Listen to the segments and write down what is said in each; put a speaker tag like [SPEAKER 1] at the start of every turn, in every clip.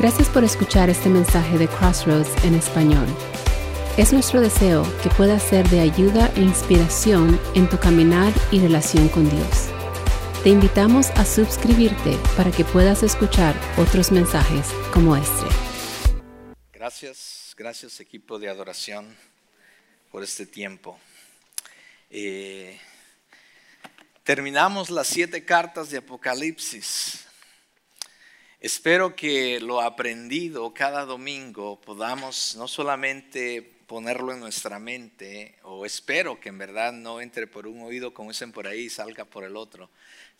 [SPEAKER 1] Gracias por escuchar este mensaje de Crossroads en español. Es nuestro deseo que pueda ser de ayuda e inspiración en tu caminar y relación con Dios. Te invitamos a suscribirte para que puedas escuchar otros mensajes como este.
[SPEAKER 2] Gracias, gracias equipo de adoración por este tiempo. Eh, terminamos las siete cartas de Apocalipsis. Espero que lo aprendido cada domingo podamos no solamente ponerlo en nuestra mente, o espero que en verdad no entre por un oído como dicen por ahí y salga por el otro,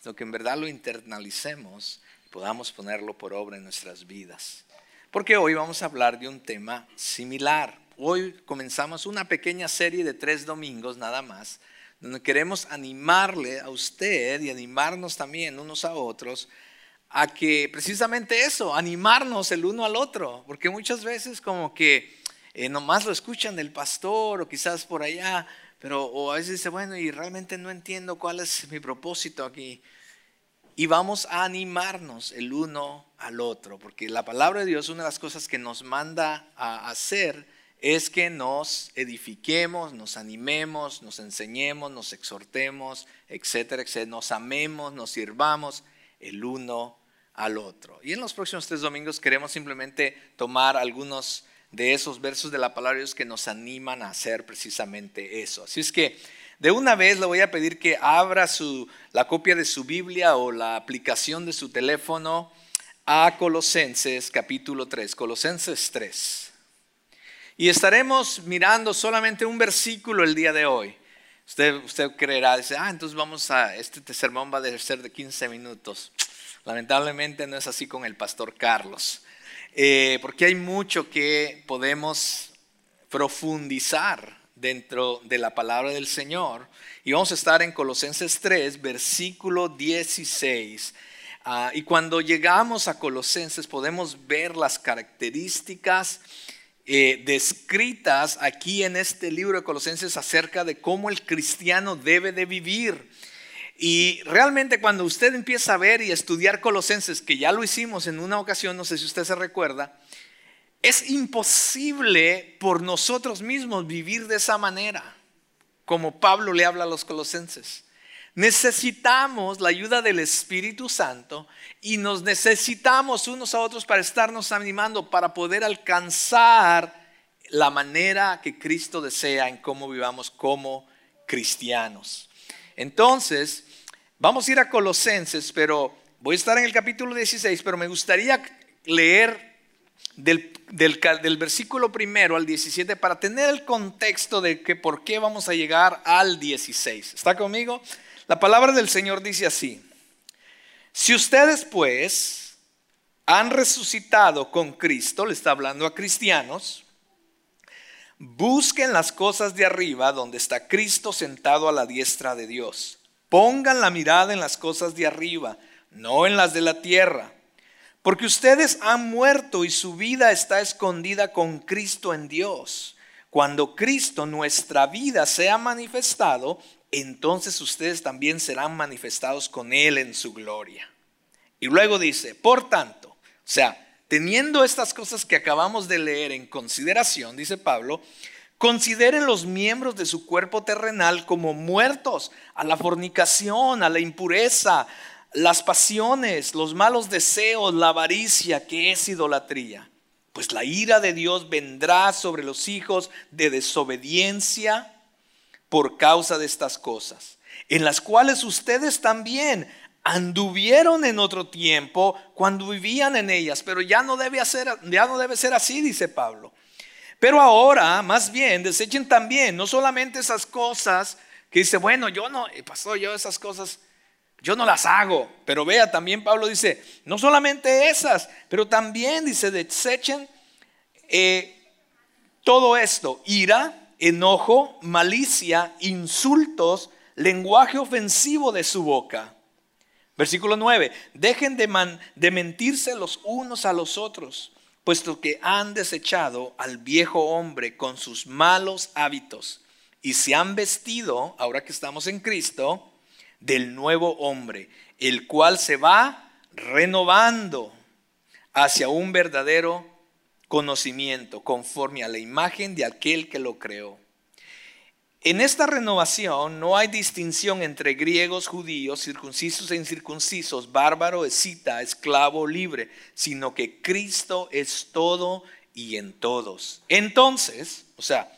[SPEAKER 2] sino que en verdad lo internalicemos y podamos ponerlo por obra en nuestras vidas. Porque hoy vamos a hablar de un tema similar. Hoy comenzamos una pequeña serie de tres domingos nada más, donde queremos animarle a usted y animarnos también unos a otros a que precisamente eso, animarnos el uno al otro, porque muchas veces como que eh, nomás lo escuchan del pastor o quizás por allá, pero o a veces dice, bueno, y realmente no entiendo cuál es mi propósito aquí. Y vamos a animarnos el uno al otro, porque la palabra de Dios, una de las cosas que nos manda a hacer es que nos edifiquemos, nos animemos, nos enseñemos, nos exhortemos, etcétera, etcétera, nos amemos, nos sirvamos el uno al otro. Y en los próximos tres domingos queremos simplemente tomar algunos de esos versos de la palabra de Dios que nos animan a hacer precisamente eso. Así es que de una vez le voy a pedir que abra su, la copia de su Biblia o la aplicación de su teléfono a Colosenses capítulo 3, Colosenses 3. Y estaremos mirando solamente un versículo el día de hoy. Usted, usted creerá, dice, ah, entonces vamos a, este sermón va a ser de 15 minutos. Lamentablemente no es así con el pastor Carlos, eh, porque hay mucho que podemos profundizar dentro de la palabra del Señor. Y vamos a estar en Colosenses 3, versículo 16. Ah, y cuando llegamos a Colosenses podemos ver las características eh, descritas aquí en este libro de Colosenses acerca de cómo el cristiano debe de vivir. Y realmente cuando usted empieza a ver y estudiar Colosenses, que ya lo hicimos en una ocasión, no sé si usted se recuerda, es imposible por nosotros mismos vivir de esa manera, como Pablo le habla a los colosenses. Necesitamos la ayuda del Espíritu Santo y nos necesitamos unos a otros para estarnos animando, para poder alcanzar la manera que Cristo desea en cómo vivamos como cristianos. Entonces, Vamos a ir a Colosenses, pero voy a estar en el capítulo 16, pero me gustaría leer del, versículo primero al 17 para tener el contexto de que por qué vamos a llegar al 16. ¿Está conmigo? La palabra del Señor dice así. Si ustedes pues han resucitado con Cristo, le está hablando a cristianos, busquen las cosas de arriba donde está Cristo sentado a la diestra de Dios. Pongan la mirada en las cosas de arriba, no en las de la tierra. Porque ustedes han muerto y su vida está escondida con Cristo en Dios. Cuando Cristo, nuestra vida, sea manifestado, entonces ustedes también serán manifestados con Él en su gloria. Y luego dice, por tanto, o sea, teniendo estas cosas que acabamos de leer en consideración, dice Pablo, Consideren los miembros de su cuerpo terrenal como muertos a la fornicación, a la impureza, las pasiones, los malos deseos, la avaricia, que es idolatría. Pues la ira de Dios vendrá sobre los hijos de desobediencia por causa de estas cosas, en las cuales ustedes también anduvieron en otro tiempo cuando vivían en ellas, pero ya no debe ser, ya no debe ser así, dice Pablo. Pero ahora, más bien, desechen también, no solamente esas cosas que dice, bueno, yo no, eh, pasó yo esas cosas, yo no las hago. Pero vea, también Pablo dice, no solamente esas, pero también dice, desechen eh, todo esto, ira, enojo, malicia, insultos, lenguaje ofensivo de su boca. Versículo 9, dejen de, de mentirse los unos a los otros puesto que han desechado al viejo hombre con sus malos hábitos y se han vestido, ahora que estamos en Cristo, del nuevo hombre, el cual se va renovando hacia un verdadero conocimiento conforme a la imagen de aquel que lo creó. En esta renovación no hay distinción entre griegos, judíos, circuncisos e incircuncisos, bárbaro, escita, esclavo, libre, sino que Cristo es todo y en todos. Entonces, o sea,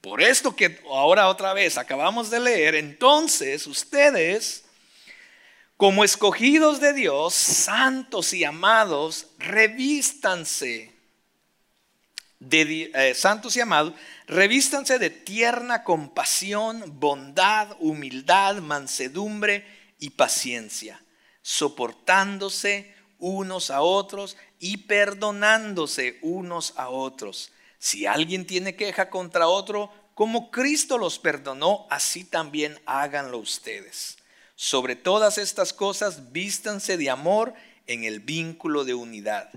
[SPEAKER 2] por esto que ahora otra vez acabamos de leer, entonces ustedes, como escogidos de Dios, santos y amados, revístanse eh, santos y amados, revístanse de tierna compasión, bondad, humildad, mansedumbre y paciencia, soportándose unos a otros y perdonándose unos a otros. Si alguien tiene queja contra otro, como Cristo los perdonó, así también háganlo ustedes. Sobre todas estas cosas, vístanse de amor en el vínculo de unidad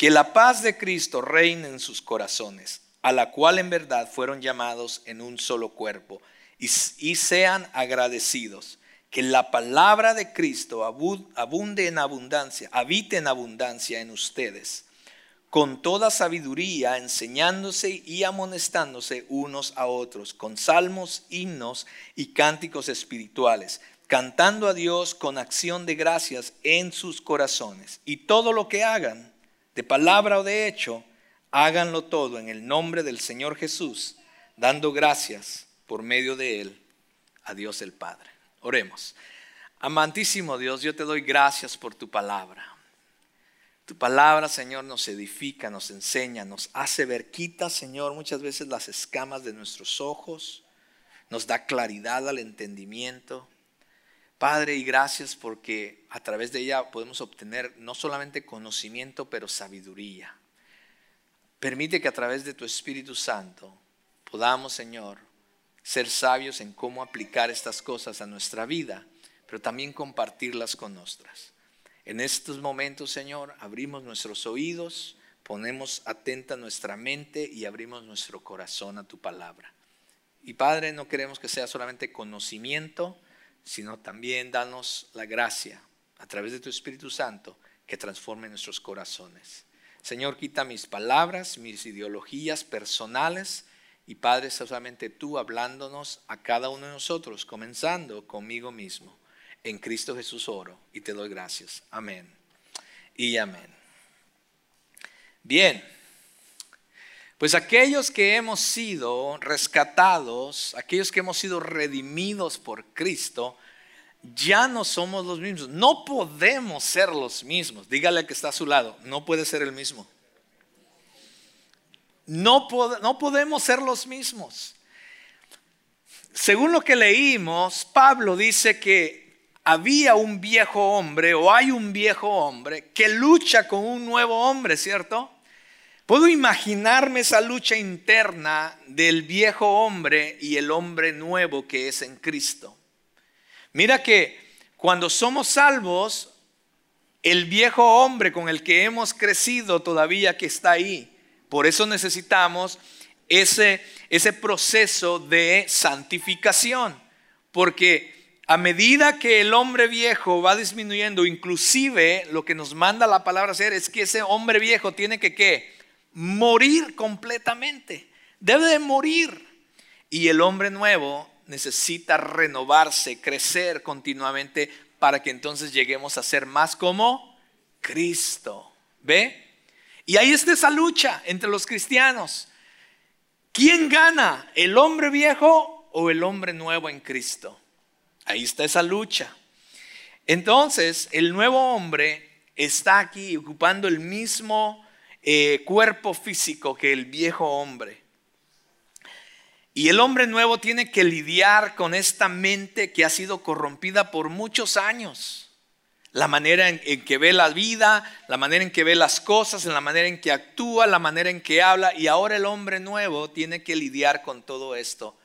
[SPEAKER 2] que la paz de Cristo reine en sus corazones, a la cual en verdad fueron llamados en un solo cuerpo, y, sean agradecidos. Que la palabra de Cristo abunde en abundancia, habite en abundancia en ustedes, con toda sabiduría, enseñándose y amonestándose unos a otros, con salmos, himnos y cánticos espirituales, cantando a Dios con acción de gracias en sus corazones. Y todo lo que hagan, de palabra o de hecho, háganlo todo en el nombre del Señor Jesús, dando gracias por medio de Él a Dios el Padre. Oremos. Amantísimo Dios, yo te doy gracias por tu palabra. Tu palabra, Señor, nos edifica, nos enseña, nos hace ver, quita, Señor, muchas veces las escamas de nuestros ojos, nos da claridad al entendimiento. Padre, y gracias porque a través de ella podemos obtener no solamente conocimiento, pero sabiduría. Permite que a través de tu Espíritu Santo podamos, Señor, ser sabios en cómo aplicar estas cosas a nuestra vida, pero también compartirlas con nuestras. En estos momentos, Señor, abrimos nuestros oídos, ponemos atenta nuestra mente y abrimos nuestro corazón a tu palabra. Y Padre, no queremos que sea solamente conocimiento, sino también danos la gracia a través de tu Espíritu Santo que transforme nuestros corazones. Señor, quita mis palabras, mis ideologías personales y Padre, solamente tú hablándonos a cada uno de nosotros, comenzando conmigo mismo. En Cristo Jesús oro y te doy gracias. Amén. Y amén. Bien. Pues aquellos que hemos sido rescatados, aquellos que hemos sido redimidos por Cristo, ya no somos los mismos. No podemos ser los mismos. Dígale que está a su lado, no puede ser el mismo. No, no podemos ser los mismos. Según lo que leímos, Pablo dice que había un viejo hombre o hay un viejo hombre que lucha con un nuevo hombre, ¿cierto? Puedo imaginarme esa lucha interna del viejo hombre y el hombre nuevo que es en Cristo. Mira que cuando somos salvos, el viejo hombre con el que hemos crecido todavía que está ahí. Por eso necesitamos ese, ese proceso de santificación. Porque a medida que el hombre viejo va disminuyendo, inclusive lo que nos manda la palabra hacer es que ese hombre viejo tiene que ¿qué? Morir completamente. Debe de morir. Y el hombre nuevo necesita renovarse, crecer continuamente para que entonces lleguemos a ser más como Cristo. ¿Ve? Y ahí está esa lucha entre los cristianos. ¿Quién gana? ¿El hombre viejo o el hombre nuevo en Cristo? Ahí está esa lucha. Entonces, el nuevo hombre está aquí ocupando el mismo eh, cuerpo físico que el viejo hombre. Y el hombre nuevo tiene que lidiar con esta mente que ha sido corrompida por muchos años. La manera en, en, que ve la vida, la manera en que ve las cosas, la manera en que actúa, la manera en que habla. Y ahora el hombre nuevo tiene que lidiar con todo esto.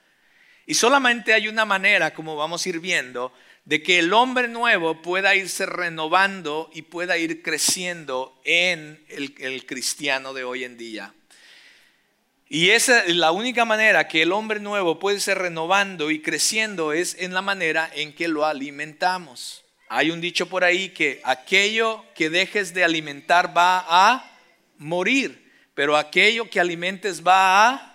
[SPEAKER 2] Y solamente hay una manera, como vamos a ir viendo, de que el hombre nuevo pueda irse renovando y pueda ir creciendo en el, cristiano de hoy en día. Y esa es la única manera que el hombre nuevo puede ser renovando y creciendo es en la manera en que lo alimentamos. hay un dicho por ahí que aquello que dejes de alimentar va a morir, pero aquello que alimentes va a...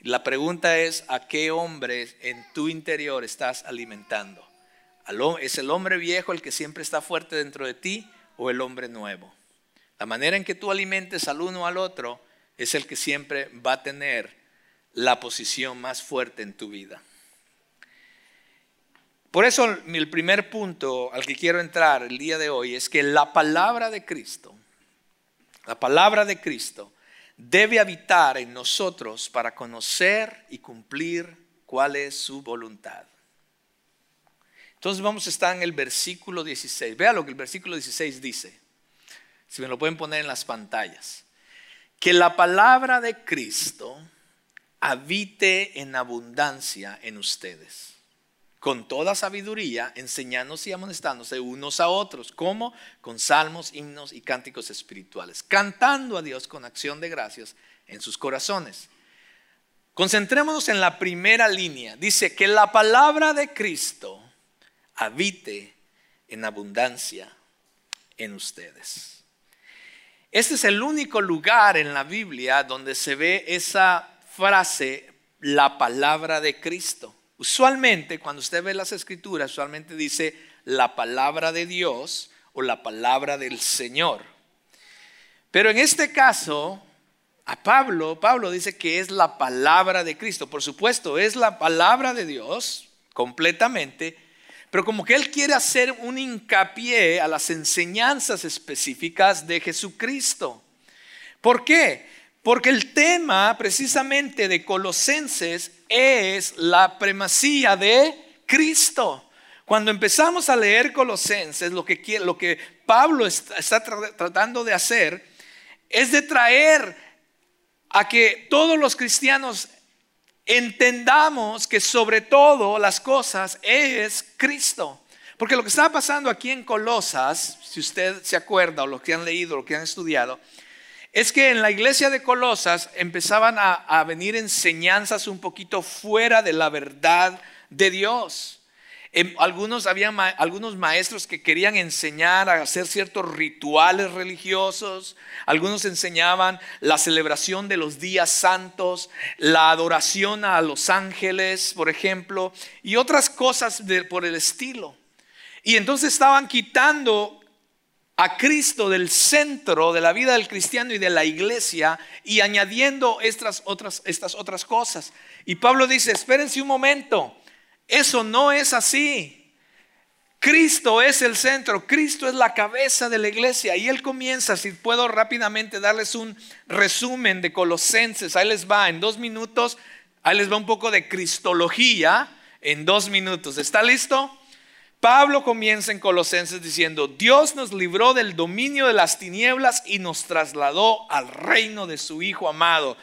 [SPEAKER 2] La pregunta es, ¿a qué hombre en tu interior estás alimentando? ¿Es el hombre viejo el que siempre está fuerte dentro de ti o el hombre nuevo? La manera en que tú alimentes al uno al otro es el que siempre va a tener la posición más fuerte en tu vida. Por eso el primer punto al que quiero entrar el día de hoy es que la palabra de Cristo, la palabra de Cristo debe habitar en nosotros para conocer y cumplir cuál es su voluntad. Entonces vamos a estar en el versículo 16. Vea lo que el versículo 16 dice si me lo pueden poner en las pantallas, que la palabra de Cristo habite en abundancia en ustedes, con toda sabiduría, enseñándose y amonestándose unos a otros, como con salmos, himnos y cánticos espirituales, cantando a Dios con acción de gracias en sus corazones. Concentrémonos en la primera línea. Dice que la palabra de Cristo habite en abundancia en ustedes. Este es el único lugar en la Biblia donde se ve esa frase, la palabra de Cristo. Usualmente, cuando usted ve las escrituras, usualmente dice la palabra de Dios o la palabra del Señor. Pero en este caso, a Pablo, Pablo dice que es la palabra de Cristo. Por supuesto, es la palabra de Dios completamente, pero como que él quiere hacer un hincapié a las enseñanzas específicas de Jesucristo. ¿Por qué? Porque el tema precisamente de Colosenses es la primacía de Cristo. Cuando empezamos a leer Colosenses, lo que, lo que Pablo está, está tratando de hacer es de traer a que todos los cristianos entendamos que sobre todo las cosas es Cristo. Porque lo que estaba pasando aquí en Colosas, si usted se acuerda o lo que han leído, lo que han estudiado, es que en la iglesia de Colosas empezaban a venir enseñanzas un poquito fuera de la verdad de Dios. Em, algunos, había algunos maestros que querían enseñar a hacer ciertos rituales religiosos. Algunos enseñaban la celebración de los días santos, la adoración a los ángeles, por ejemplo, y otras cosas por el estilo. Y entonces estaban quitando a Cristo del centro de la vida del cristiano y de la iglesia y añadiendo estas otras, estas otras cosas. Y Pablo dice, espérense un momento. Eso no es así. Cristo es el centro, Cristo es la cabeza de la iglesia. Y él comienza, si puedo rápidamente darles un resumen de Colosenses, ahí les va en dos minutos, ahí les va un poco de cristología en dos minutos. ¿Está listo? Pablo comienza en Colosenses diciendo, Dios nos libró del dominio de las tinieblas y nos trasladó al reino de su Hijo amado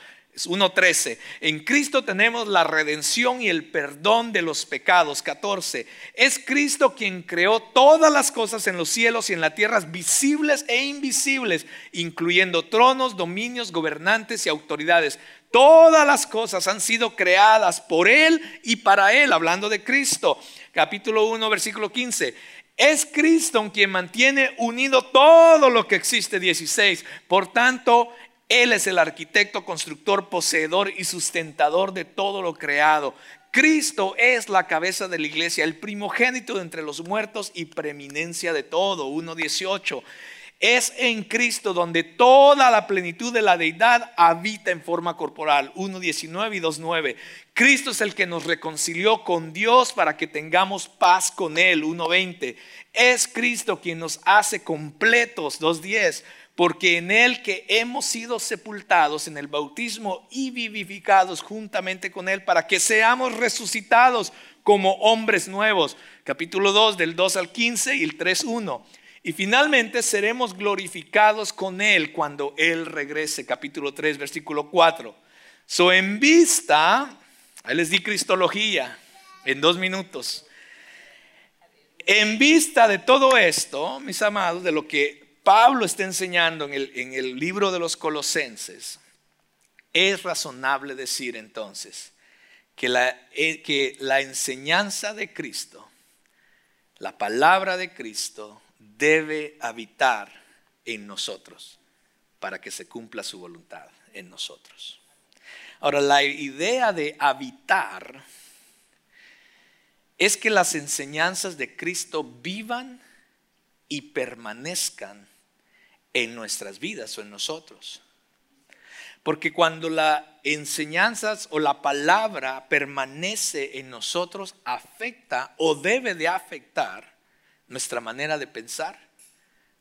[SPEAKER 2] 1.13. En Cristo tenemos la redención y el perdón de los pecados. 14. Es Cristo quien creó todas las cosas en los cielos y en la tierra, visibles e invisibles, incluyendo tronos, dominios, gobernantes y autoridades. Todas las cosas han sido creadas por Él y para Él, hablando de Cristo. Capítulo 1, versículo 15. Es Cristo quien mantiene unido todo lo que existe. 16. Por tanto, él es el arquitecto, constructor, poseedor y sustentador de todo lo creado. Cristo es la cabeza de la iglesia, el primogénito de entre los muertos y preeminencia de todo. 1.18. Es en Cristo donde toda la plenitud de la deidad habita en forma corporal. 1.19 y 2.9. Cristo es el que nos reconcilió con Dios para que tengamos paz con Él. 1.20. Es Cristo quien nos hace completos. 2.10 porque en Él que hemos sido sepultados en el bautismo y vivificados juntamente con Él para que seamos resucitados como hombres nuevos. Capítulo 2 del 2 al 15 y el 3.1. Y finalmente seremos glorificados con Él cuando Él regrese. Capítulo 3, versículo 4. So en vista, ahí les di cristología en dos minutos. En vista de todo esto, mis amados, de lo que Pablo está enseñando en el, libro de los Colosenses, es razonable decir entonces que la, eh, que la enseñanza de Cristo la palabra de Cristo debe habitar en nosotros para que se cumpla su voluntad en nosotros. Ahora, la idea de habitar es que las enseñanzas de Cristo vivan y permanezcan en nuestras vidas o en nosotros. Porque cuando las enseñanzas o la palabra permanece en nosotros, afecta o debe de afectar nuestra manera de pensar,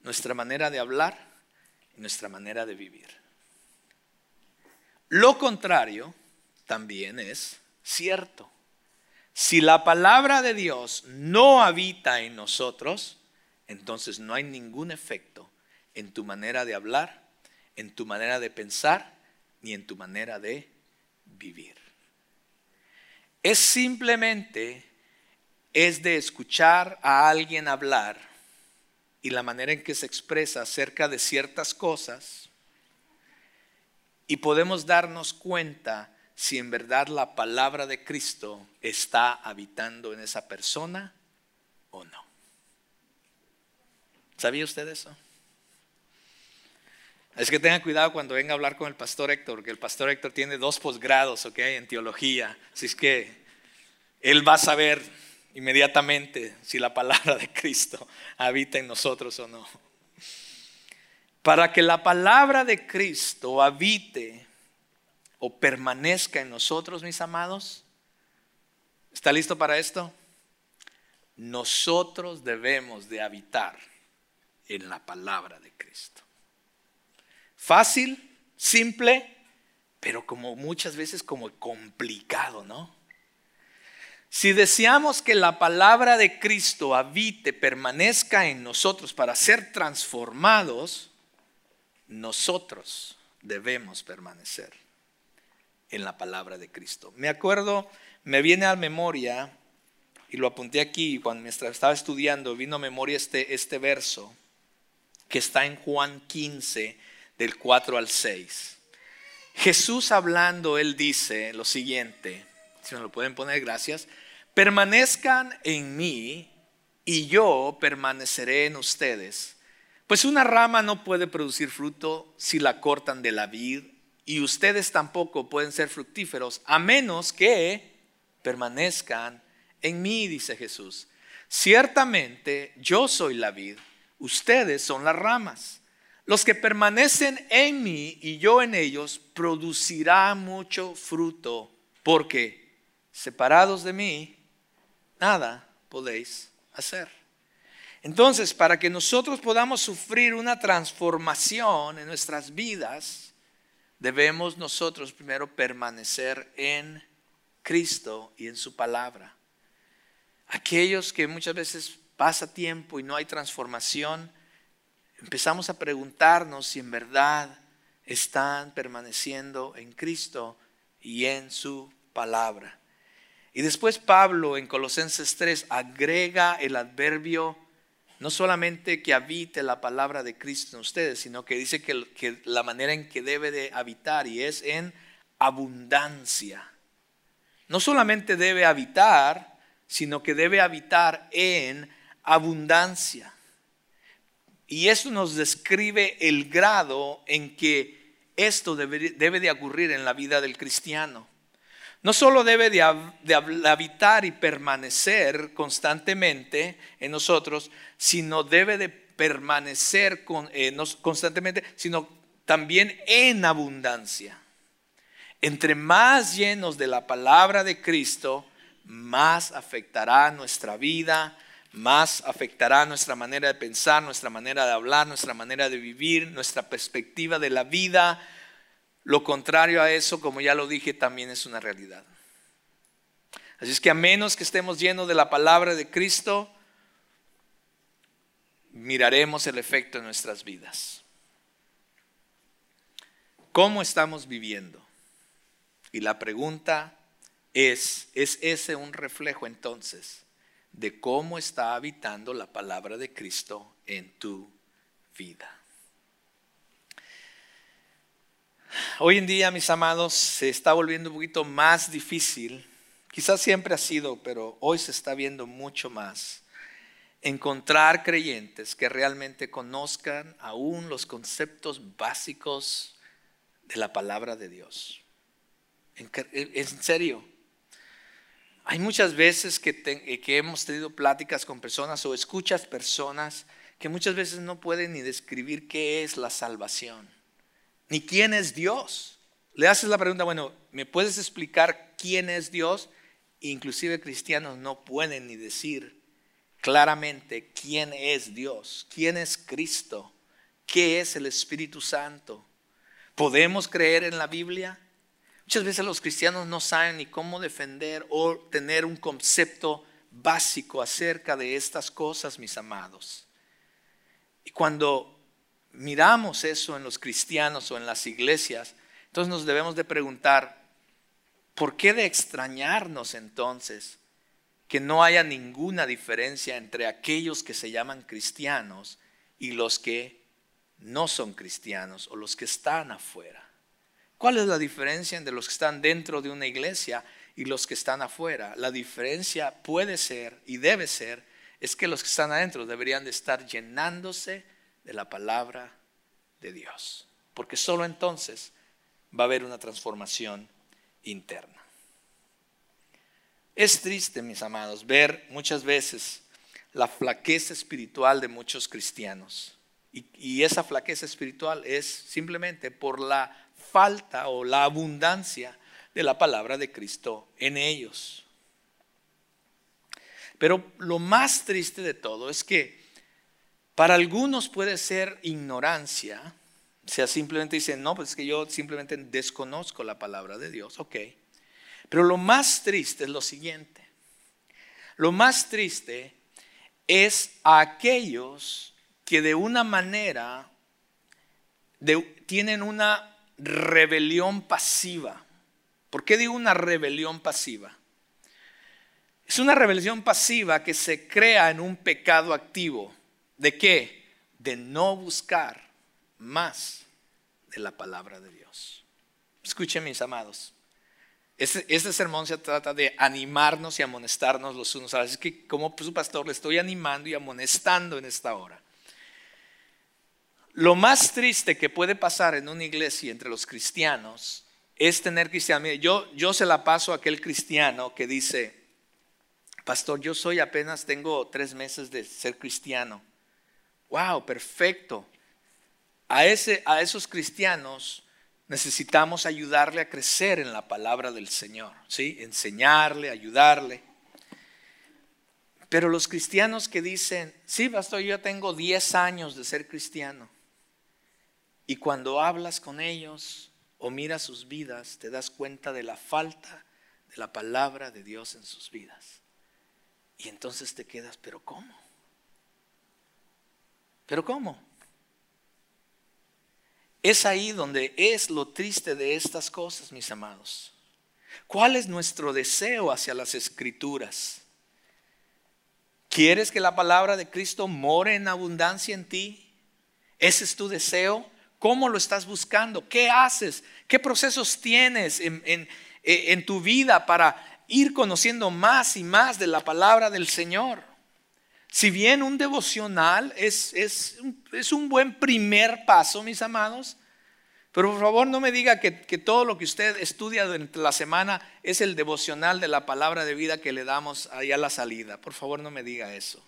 [SPEAKER 2] nuestra manera de hablar y nuestra manera de vivir. Lo contrario también es cierto. Si la palabra de Dios no habita en nosotros, entonces no hay ningún efecto en tu manera de hablar, en tu manera de pensar, ni en tu manera de vivir. Es simplemente, es de escuchar a alguien hablar y la manera en que se expresa acerca de ciertas cosas, y podemos darnos cuenta si en verdad la palabra de Cristo está habitando en esa persona o no. ¿Sabía usted eso? Es que tenga cuidado cuando venga a hablar con el pastor Héctor, porque el pastor Héctor tiene dos posgrados, ¿ok? En teología. Así es que él va a saber inmediatamente si la palabra de Cristo habita en nosotros o no. Para que la palabra de Cristo habite o permanezca en nosotros, mis amados? ¿Está listo para esto? Nosotros debemos de habitar en la palabra de Cristo. Fácil, simple, pero como muchas veces como complicado, ¿no? Si deseamos que la palabra de Cristo habite, permanezca en nosotros para ser transformados, nosotros debemos permanecer en la palabra de Cristo. Me acuerdo, me viene a memoria, y lo apunté aquí cuando estaba estudiando, vino a memoria este, este verso que está en Juan 15, del 4 al 6. Jesús hablando, él dice lo siguiente, si me lo pueden poner, gracias, permanezcan en mí y yo permaneceré en ustedes. Pues una rama no puede producir fruto si la cortan de la vid y ustedes tampoco pueden ser fructíferos a menos que permanezcan en mí, dice Jesús. Ciertamente yo soy la vid, ustedes son las ramas. Los que permanecen en mí y yo en ellos producirá mucho fruto, porque separados de mí, nada podéis hacer. Entonces, para que nosotros podamos sufrir una transformación en nuestras vidas, debemos nosotros primero permanecer en Cristo y en su palabra. Aquellos que muchas veces pasa tiempo y no hay transformación, empezamos a preguntarnos si en verdad están permaneciendo en Cristo y en su palabra. Y después Pablo en Colosenses 3 agrega el adverbio no solamente que habite la palabra de Cristo en ustedes, sino que dice que, la manera en que debe de habitar y es en abundancia. No solamente debe habitar, sino que debe habitar en abundancia. Y eso nos describe el grado en que esto debe, de ocurrir en la vida del cristiano. No solo debe de, habitar y permanecer constantemente en nosotros, sino debe de permanecer eh, constantemente, sino también en abundancia. Entre más llenos de la palabra de Cristo, más afectará nuestra vida, más afectará nuestra manera de pensar, nuestra manera de hablar, nuestra manera de vivir, nuestra perspectiva de la vida, lo contrario a eso, como ya lo dije, también es una realidad. Así es que a menos que estemos llenos de la palabra de Cristo, miraremos el efecto en nuestras vidas. ¿Cómo estamos viviendo? Y la pregunta es, ¿es ese un reflejo entonces de cómo está habitando la palabra de Cristo en tu vida? Hoy en día, mis amados, se está volviendo un poquito más difícil. Quizás siempre ha sido, pero hoy se está viendo mucho más. encontrar creyentes que realmente conozcan aún los conceptos básicos de la palabra de Dios. En, serio. Hay muchas veces que, que hemos tenido pláticas con personas o escuchas personas que muchas veces no pueden ni describir qué es la salvación, ni quién es Dios. Le haces la pregunta, bueno, ¿me puedes explicar quién es Dios? Inclusive cristianos no pueden ni decir claramente quién es Dios, quién es Cristo, qué es el Espíritu Santo. ¿Podemos creer en la Biblia? Muchas veces los cristianos no saben ni cómo defender o tener un concepto básico acerca de estas cosas, mis amados. Y cuando miramos eso en los cristianos o en las iglesias, entonces nos debemos de preguntar, ¿por qué de extrañarnos entonces que no haya ninguna diferencia entre aquellos que se llaman cristianos y los que no son cristianos o los que están afuera? ¿Cuál es la diferencia entre los que están dentro de una iglesia y los que están afuera? La diferencia puede ser y debe ser es que los que están adentro deberían de estar llenándose de la palabra de Dios. Porque solo entonces va a haber una transformación interna. Es triste, mis amados, ver muchas veces la flaqueza espiritual de muchos cristianos. Y, y esa flaqueza espiritual es simplemente por la falta o la abundancia de la palabra de Cristo en ellos. Pero lo más triste de todo es que para algunos puede ser ignorancia, o sea, simplemente dicen, no, pues es que yo simplemente desconozco la palabra de Dios, ok. Pero lo más triste es lo siguiente. Lo más triste es a aquellos que de una manera tienen una rebelión pasiva. ¿Por qué digo una rebelión pasiva? Es una rebelión pasiva que se crea en un pecado activo. ¿De qué? De no buscar más de la palabra de Dios. Escuchen mis amados. Este, este, sermón se trata de animarnos y amonestarnos los unos a los Es que como su pastor le estoy animando y amonestando en esta hora. Lo más triste que puede pasar en una iglesia entre los cristianos es tener cristianos. yo, yo se la paso a aquel cristiano que dice, pastor, yo soy apenas, tengo tres meses de ser cristiano. Wow, perfecto. A, ese, a esos cristianos necesitamos ayudarle a crecer en la palabra del Señor, ¿sí? Enseñarle, ayudarle. Pero los cristianos que dicen, sí, pastor, yo tengo 10 años de ser cristiano. Y cuando hablas con ellos o miras sus vidas, te das cuenta de la falta de la palabra de Dios en sus vidas. Y entonces te quedas, pero ¿cómo? ¿Pero cómo? Es ahí donde es lo triste de estas cosas, mis amados. ¿Cuál es nuestro deseo hacia las escrituras? ¿Quieres que la palabra de Cristo more en abundancia en ti? ¿Ese es tu deseo? ¿Cómo lo estás buscando? ¿Qué haces? ¿Qué procesos tienes en, tu vida para ir conociendo más y más de la palabra del Señor? Si bien un devocional es, un buen primer paso, mis amados, pero por favor no me diga que, que, todo lo que usted estudia durante la semana es el devocional de la palabra de vida que le damos ahí a la salida. Por favor no me diga eso.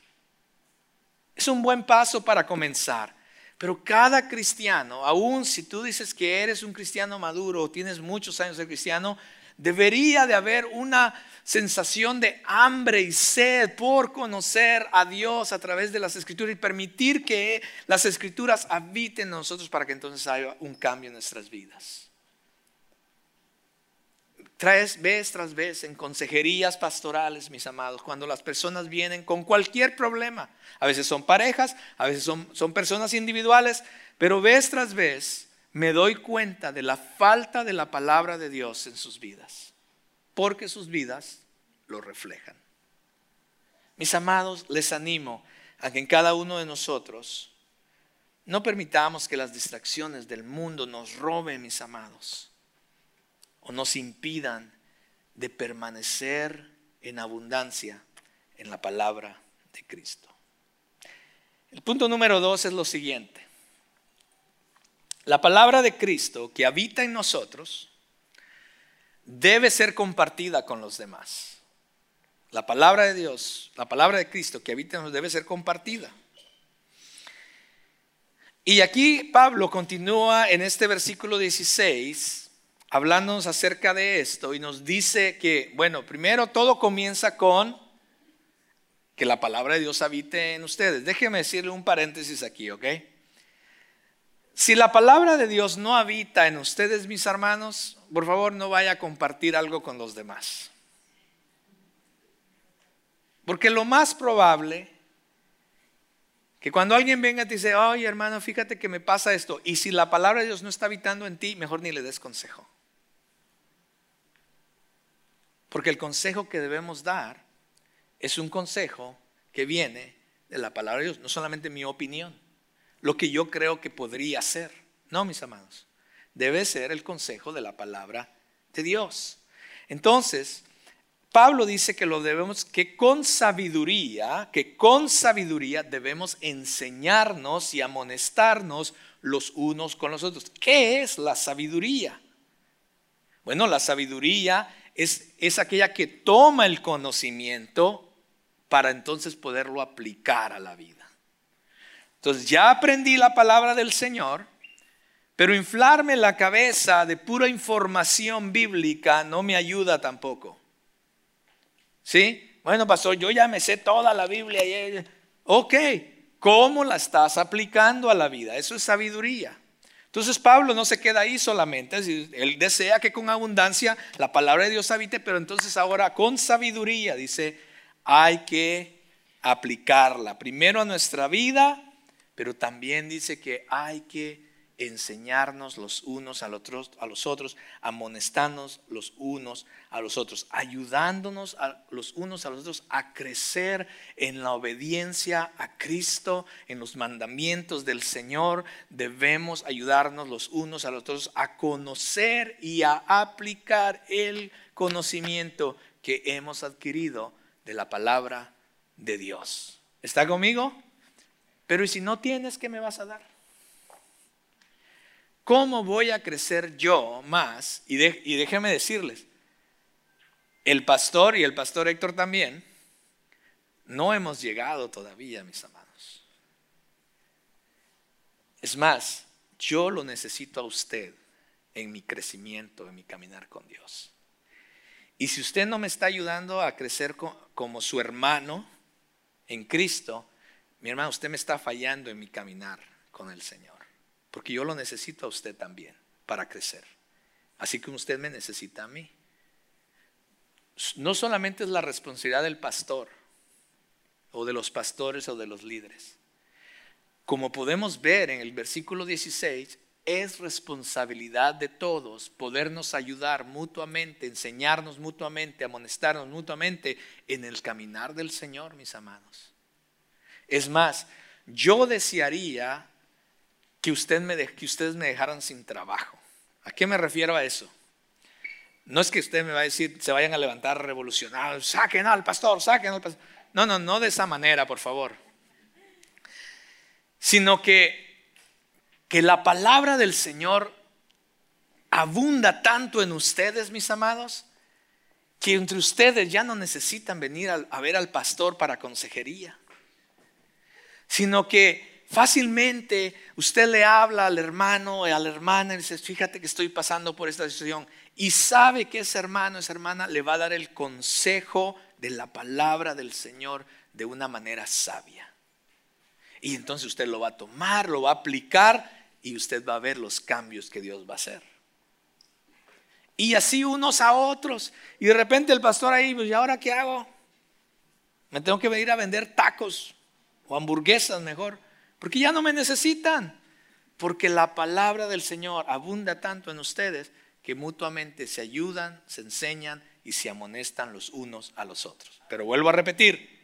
[SPEAKER 2] Es un buen paso para comenzar. Pero cada cristiano, aun si tú dices que eres un cristiano maduro o tienes muchos años de cristiano, debería de haber una sensación de hambre y sed por conocer a Dios a través de las escrituras y permitir que las escrituras habiten en nosotros para que entonces haya un cambio en nuestras vidas traes vez tras vez en consejerías pastorales, mis amados, cuando las personas vienen con cualquier problema. A veces son parejas, a veces son, son personas individuales, pero vez tras vez me doy cuenta de la falta de la palabra de Dios en sus vidas, porque sus vidas lo reflejan. Mis amados, les animo a que en cada uno de nosotros no permitamos que las distracciones del mundo nos roben, mis amados o nos impidan de permanecer en abundancia en la palabra de Cristo. El punto número dos es lo siguiente. La palabra de Cristo que habita en nosotros debe ser compartida con los demás. La palabra de Dios, la palabra de Cristo que habita en nosotros debe ser compartida. Y aquí Pablo continúa en este versículo 16 hablándonos acerca de esto y nos dice que, bueno, primero todo comienza con que la palabra de Dios habite en ustedes. Déjeme decirle un paréntesis aquí, ¿ok? Si la palabra de Dios no habita en ustedes, mis hermanos, por favor no vaya a compartir algo con los demás. Porque lo más probable que cuando alguien venga y te dice, oye hermano, fíjate que me pasa esto, y si la palabra de Dios no está habitando en ti, mejor ni le des consejo. Porque el consejo que debemos dar es un consejo que viene de la palabra de Dios, no solamente mi opinión, lo que yo creo que podría ser. No, mis amados, debe ser el consejo de la palabra de Dios. Entonces, Pablo dice que lo debemos, que con sabiduría, que con sabiduría debemos enseñarnos y amonestarnos los unos con los otros. ¿Qué es la sabiduría? Bueno, la sabiduría es, aquella que toma el conocimiento para entonces poderlo aplicar a la vida. Entonces ya aprendí la palabra del Señor, pero inflarme la cabeza de pura información bíblica no me ayuda tampoco. ¿Sí? Bueno, pastor, yo ya me sé toda la Biblia. Ok, ¿cómo la estás aplicando a la vida? Eso es sabiduría. Entonces Pablo no se queda ahí solamente, él desea que con abundancia la palabra de Dios habite, pero entonces ahora con sabiduría dice, hay que aplicarla primero a nuestra vida, pero también dice que hay que enseñarnos los unos a los otros, a los otros amonestarnos los unos a los otros, ayudándonos a los unos a los otros a crecer en la obediencia a Cristo, en los mandamientos del Señor. Debemos ayudarnos los unos a los otros a conocer y a aplicar el conocimiento que hemos adquirido de la palabra de Dios. ¿Está conmigo? Pero ¿y si no tienes, qué me vas a dar? ¿Cómo voy a crecer yo más? Y, déjenme decirles, el pastor y el pastor Héctor también, no hemos llegado todavía, mis amados. Es más, yo lo necesito a usted en mi crecimiento, en mi caminar con Dios. Y si usted no me está ayudando a crecer como su hermano en Cristo, mi hermano, usted me está fallando en mi caminar con el Señor porque yo lo necesito a usted también para crecer. Así como usted me necesita a mí. No solamente es la responsabilidad del pastor o de los pastores o de los líderes. Como podemos ver en el versículo 16, es responsabilidad de todos podernos ayudar mutuamente, enseñarnos mutuamente, amonestarnos mutuamente en el caminar del Señor, mis amados. Es más, yo desearía que, usted me ustedes me dejaran sin trabajo. ¿A qué me refiero a eso? No es que usted me va a decir, se vayan a levantar revolucionados, saquen al pastor, saquen al pastor. No, no, no de esa manera, por favor. Sino que, que la palabra del Señor abunda tanto en ustedes, mis amados, que entre ustedes ya no necesitan venir a ver al pastor para consejería, sino que Fácilmente usted le habla al hermano y a la hermana y dice, fíjate que estoy pasando por esta situación. Y sabe que ese hermano, esa hermana le va a dar el consejo de la palabra del Señor de una manera sabia. Y entonces usted lo va a tomar, lo va a aplicar y usted va a ver los cambios que Dios va a hacer. Y así unos a otros. Y de repente el pastor ahí, pues, ¿y ahora qué hago? Me tengo que venir a vender tacos o hamburguesas mejor. Porque ya no me necesitan. Porque la palabra del Señor abunda tanto en ustedes que mutuamente se ayudan, se enseñan y se amonestan los unos a los otros. Pero vuelvo a repetir,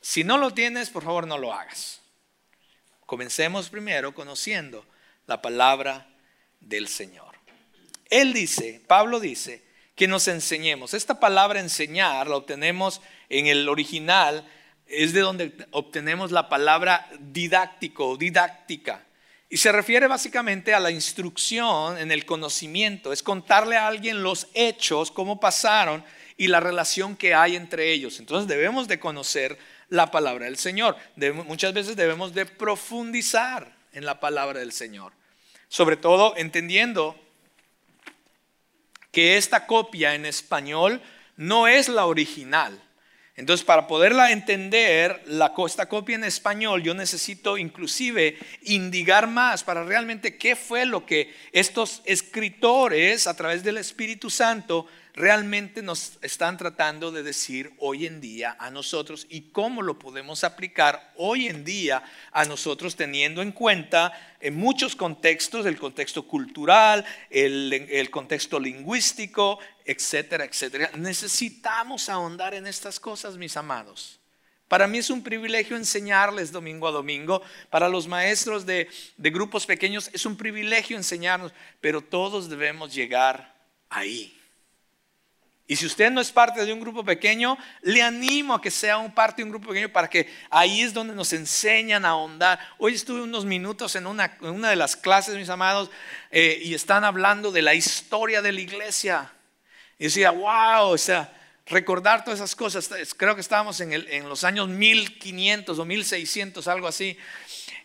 [SPEAKER 2] si no lo tienes, por favor no lo hagas. Comencemos primero conociendo la palabra del Señor. Él dice, Pablo dice, que nos enseñemos. Esta palabra enseñar la obtenemos en el original es de donde obtenemos la palabra didáctico o didáctica. Y se refiere básicamente a la instrucción en el conocimiento, es contarle a alguien los hechos, cómo pasaron y la relación que hay entre ellos. Entonces debemos de conocer la palabra del Señor. muchas veces debemos de profundizar en la palabra del Señor. Sobre todo entendiendo que esta copia en español no es la original. Entonces, para poderla entender, la, esta copia en español, yo necesito inclusive indigar más para realmente qué fue lo que estos escritores, a través del Espíritu Santo, realmente nos están tratando de decir hoy en día a nosotros y cómo lo podemos aplicar hoy en día a nosotros teniendo en cuenta en muchos contextos, el contexto cultural, el, el contexto lingüístico, etcétera, etcétera. Necesitamos ahondar en estas cosas, mis amados. Para mí es un privilegio enseñarles domingo a domingo. Para los maestros de, de grupos pequeños es un privilegio enseñarnos, pero todos debemos llegar ahí. Y si usted no es parte de un grupo pequeño, le animo a que sea un parte de un grupo pequeño para que ahí es donde nos enseñan a ahondar. Hoy estuve unos minutos en una, de las clases, mis amados, eh, y están hablando de la historia de la iglesia. Y decía, wow, o sea, recordar todas esas cosas. Creo que estábamos en, en los años 1500 o 1600, algo así.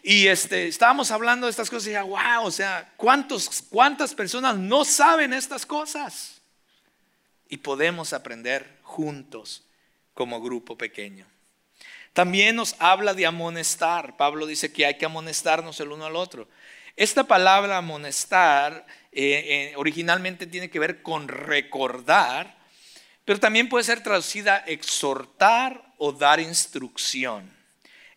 [SPEAKER 2] Y este, estábamos hablando de estas cosas y decía, wow, o sea, ¿cuántos, ¿cuántas personas no saben estas cosas? y podemos aprender juntos como grupo pequeño. También nos habla de amonestar. Pablo dice que hay que amonestarnos el uno al otro. Esta palabra amonestar eh, eh, originalmente tiene que ver con recordar, pero también puede ser traducida exhortar o dar instrucción.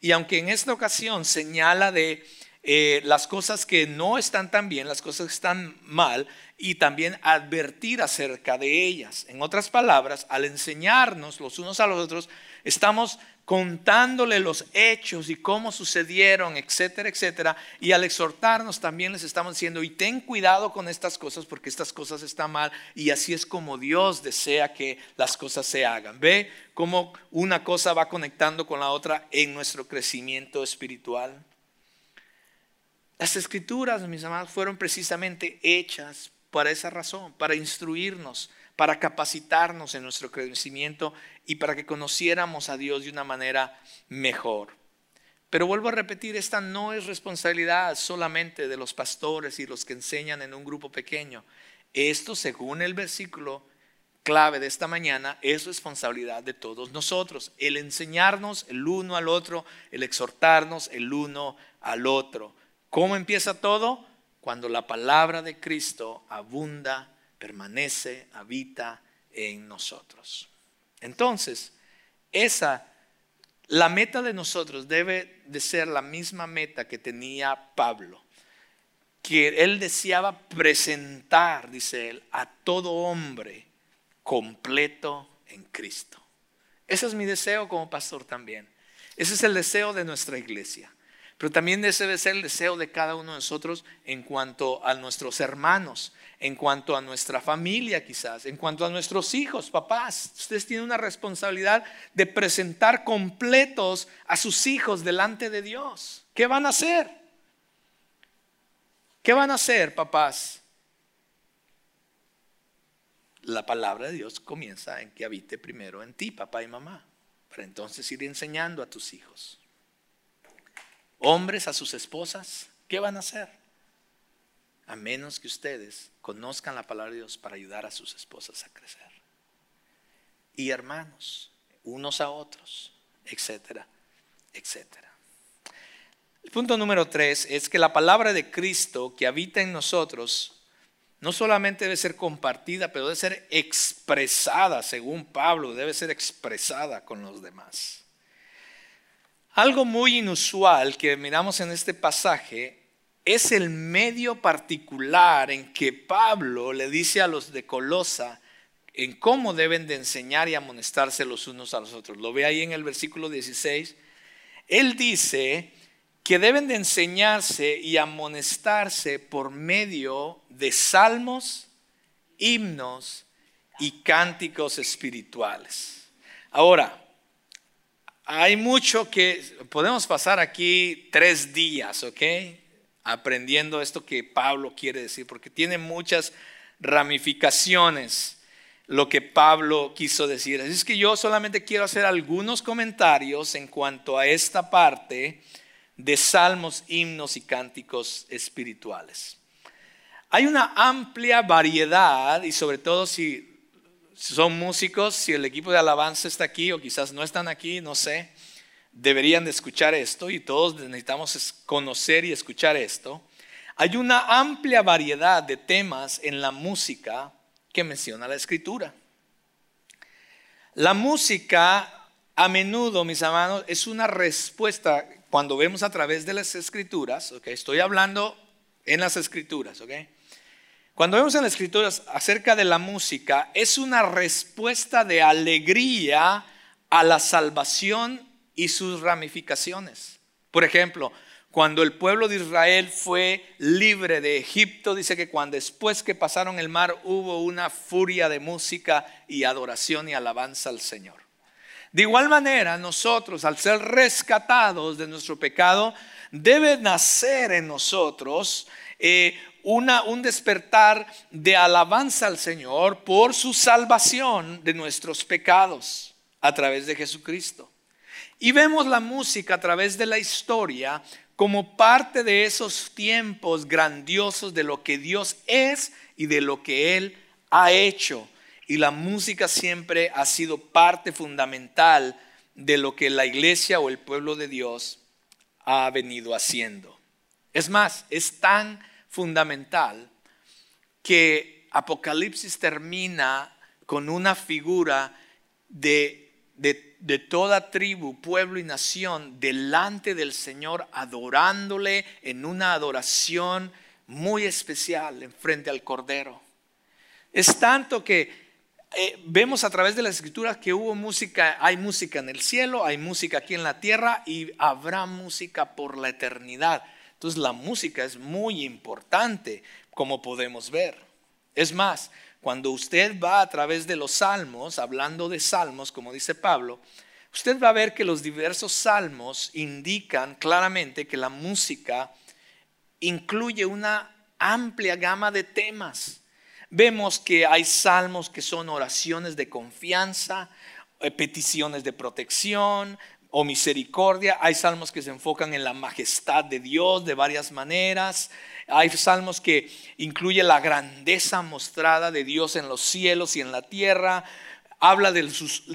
[SPEAKER 2] Y aunque en esta ocasión señala de eh, las cosas que no están tan bien, las cosas que están mal, y también advertir acerca de ellas. En otras palabras, al enseñarnos los unos a los otros, estamos contándole los hechos y cómo sucedieron, etcétera, etcétera. Y al exhortarnos también les estamos diciendo, y ten cuidado con estas cosas porque estas cosas están mal y así es como Dios desea que las cosas se hagan. Ve cómo una cosa va conectando con la otra en nuestro crecimiento espiritual. Las escrituras, mis amados, fueron precisamente hechas para esa razón, para instruirnos, para capacitarnos en nuestro crecimiento y para que conociéramos a Dios de una manera mejor. Pero vuelvo a repetir, esta no es responsabilidad solamente de los pastores y los que enseñan en un grupo pequeño. Esto, según el versículo clave de esta mañana, es responsabilidad de todos nosotros. El enseñarnos el uno al otro, el exhortarnos el uno al otro. ¿Cómo empieza todo? Cuando la palabra de Cristo abunda, permanece, habita en nosotros. Entonces, esa, la meta de nosotros debe de ser la misma meta que tenía Pablo, que él deseaba presentar, dice él, a todo hombre completo en Cristo. Ese es mi deseo como pastor también. Ese es el deseo de nuestra iglesia. Pero también debe ser el deseo de cada uno de nosotros en cuanto a nuestros hermanos, en cuanto a nuestra familia quizás, en cuanto a nuestros hijos, papás. Ustedes tienen una responsabilidad de presentar completos a sus hijos delante de Dios. ¿Qué van a hacer? ¿Qué van a hacer, papás? La palabra de Dios comienza en que habite primero en ti, papá y mamá, para entonces ir enseñando a tus hijos hombres a sus esposas, ¿qué van a hacer? A menos que ustedes conozcan la palabra de Dios para ayudar a sus esposas a crecer. Y hermanos, unos a otros, etcétera, etcétera. El punto número tres es que la palabra de Cristo que habita en nosotros no solamente debe ser compartida, pero debe ser expresada, según Pablo, debe ser expresada con los demás. Algo muy inusual que miramos en este pasaje es el medio particular en que Pablo le dice a los de Colosa en cómo deben de enseñar y amonestarse los unos a los otros. Lo ve ahí en el versículo 16. Él dice que deben de enseñarse y amonestarse por medio de salmos, himnos y cánticos espirituales. Ahora, hay mucho que podemos pasar aquí tres días, ¿ok? Aprendiendo esto que Pablo quiere decir, porque tiene muchas ramificaciones lo que Pablo quiso decir. Así es que yo solamente quiero hacer algunos comentarios en cuanto a esta parte de salmos, himnos y cánticos espirituales. Hay una amplia variedad y sobre todo si son músicos, si el equipo de alabanza está aquí o quizás no están aquí, no sé, deberían de escuchar esto y todos necesitamos conocer y escuchar esto. Hay una amplia variedad de temas en la música que menciona la escritura. La música a menudo, mis hermanos, es una respuesta cuando vemos a través de las escrituras, okay, estoy hablando en las escrituras, ¿ok? Cuando vemos en las escrituras acerca de la música, es una respuesta de alegría a la salvación y sus ramificaciones. Por ejemplo, cuando el pueblo de Israel fue libre de Egipto, dice que cuando después que pasaron el mar hubo una furia de música y adoración y alabanza al Señor. De igual manera, nosotros, al ser rescatados de nuestro pecado, debe nacer en nosotros eh, una, un despertar de alabanza al Señor por su salvación de nuestros pecados a través de Jesucristo. Y vemos la música a través de la historia como parte de esos tiempos grandiosos de lo que Dios es y de lo que Él ha hecho y la música siempre ha sido parte fundamental de lo que la iglesia o el pueblo de Dios ha venido haciendo. Es más, es tan fundamental que Apocalipsis termina con una figura de, de, toda tribu, pueblo y nación delante del Señor, adorándole en una adoración muy especial en frente al Cordero. Es tanto que eh, vemos a través de las escrituras que hubo música, hay música en el cielo, hay música aquí en la tierra y habrá música por la eternidad. Entonces la música es muy importante, como podemos ver. Es más, cuando usted va a través de los salmos, hablando de salmos, como dice Pablo, usted va a ver que los diversos salmos indican claramente que la música incluye una amplia gama de temas. Vemos que hay salmos que son oraciones de confianza, eh, peticiones de protección o misericordia. Hay salmos que se enfocan en la majestad de Dios de varias maneras. Hay salmos que incluyen la grandeza mostrada de Dios en los cielos y en la tierra habla de,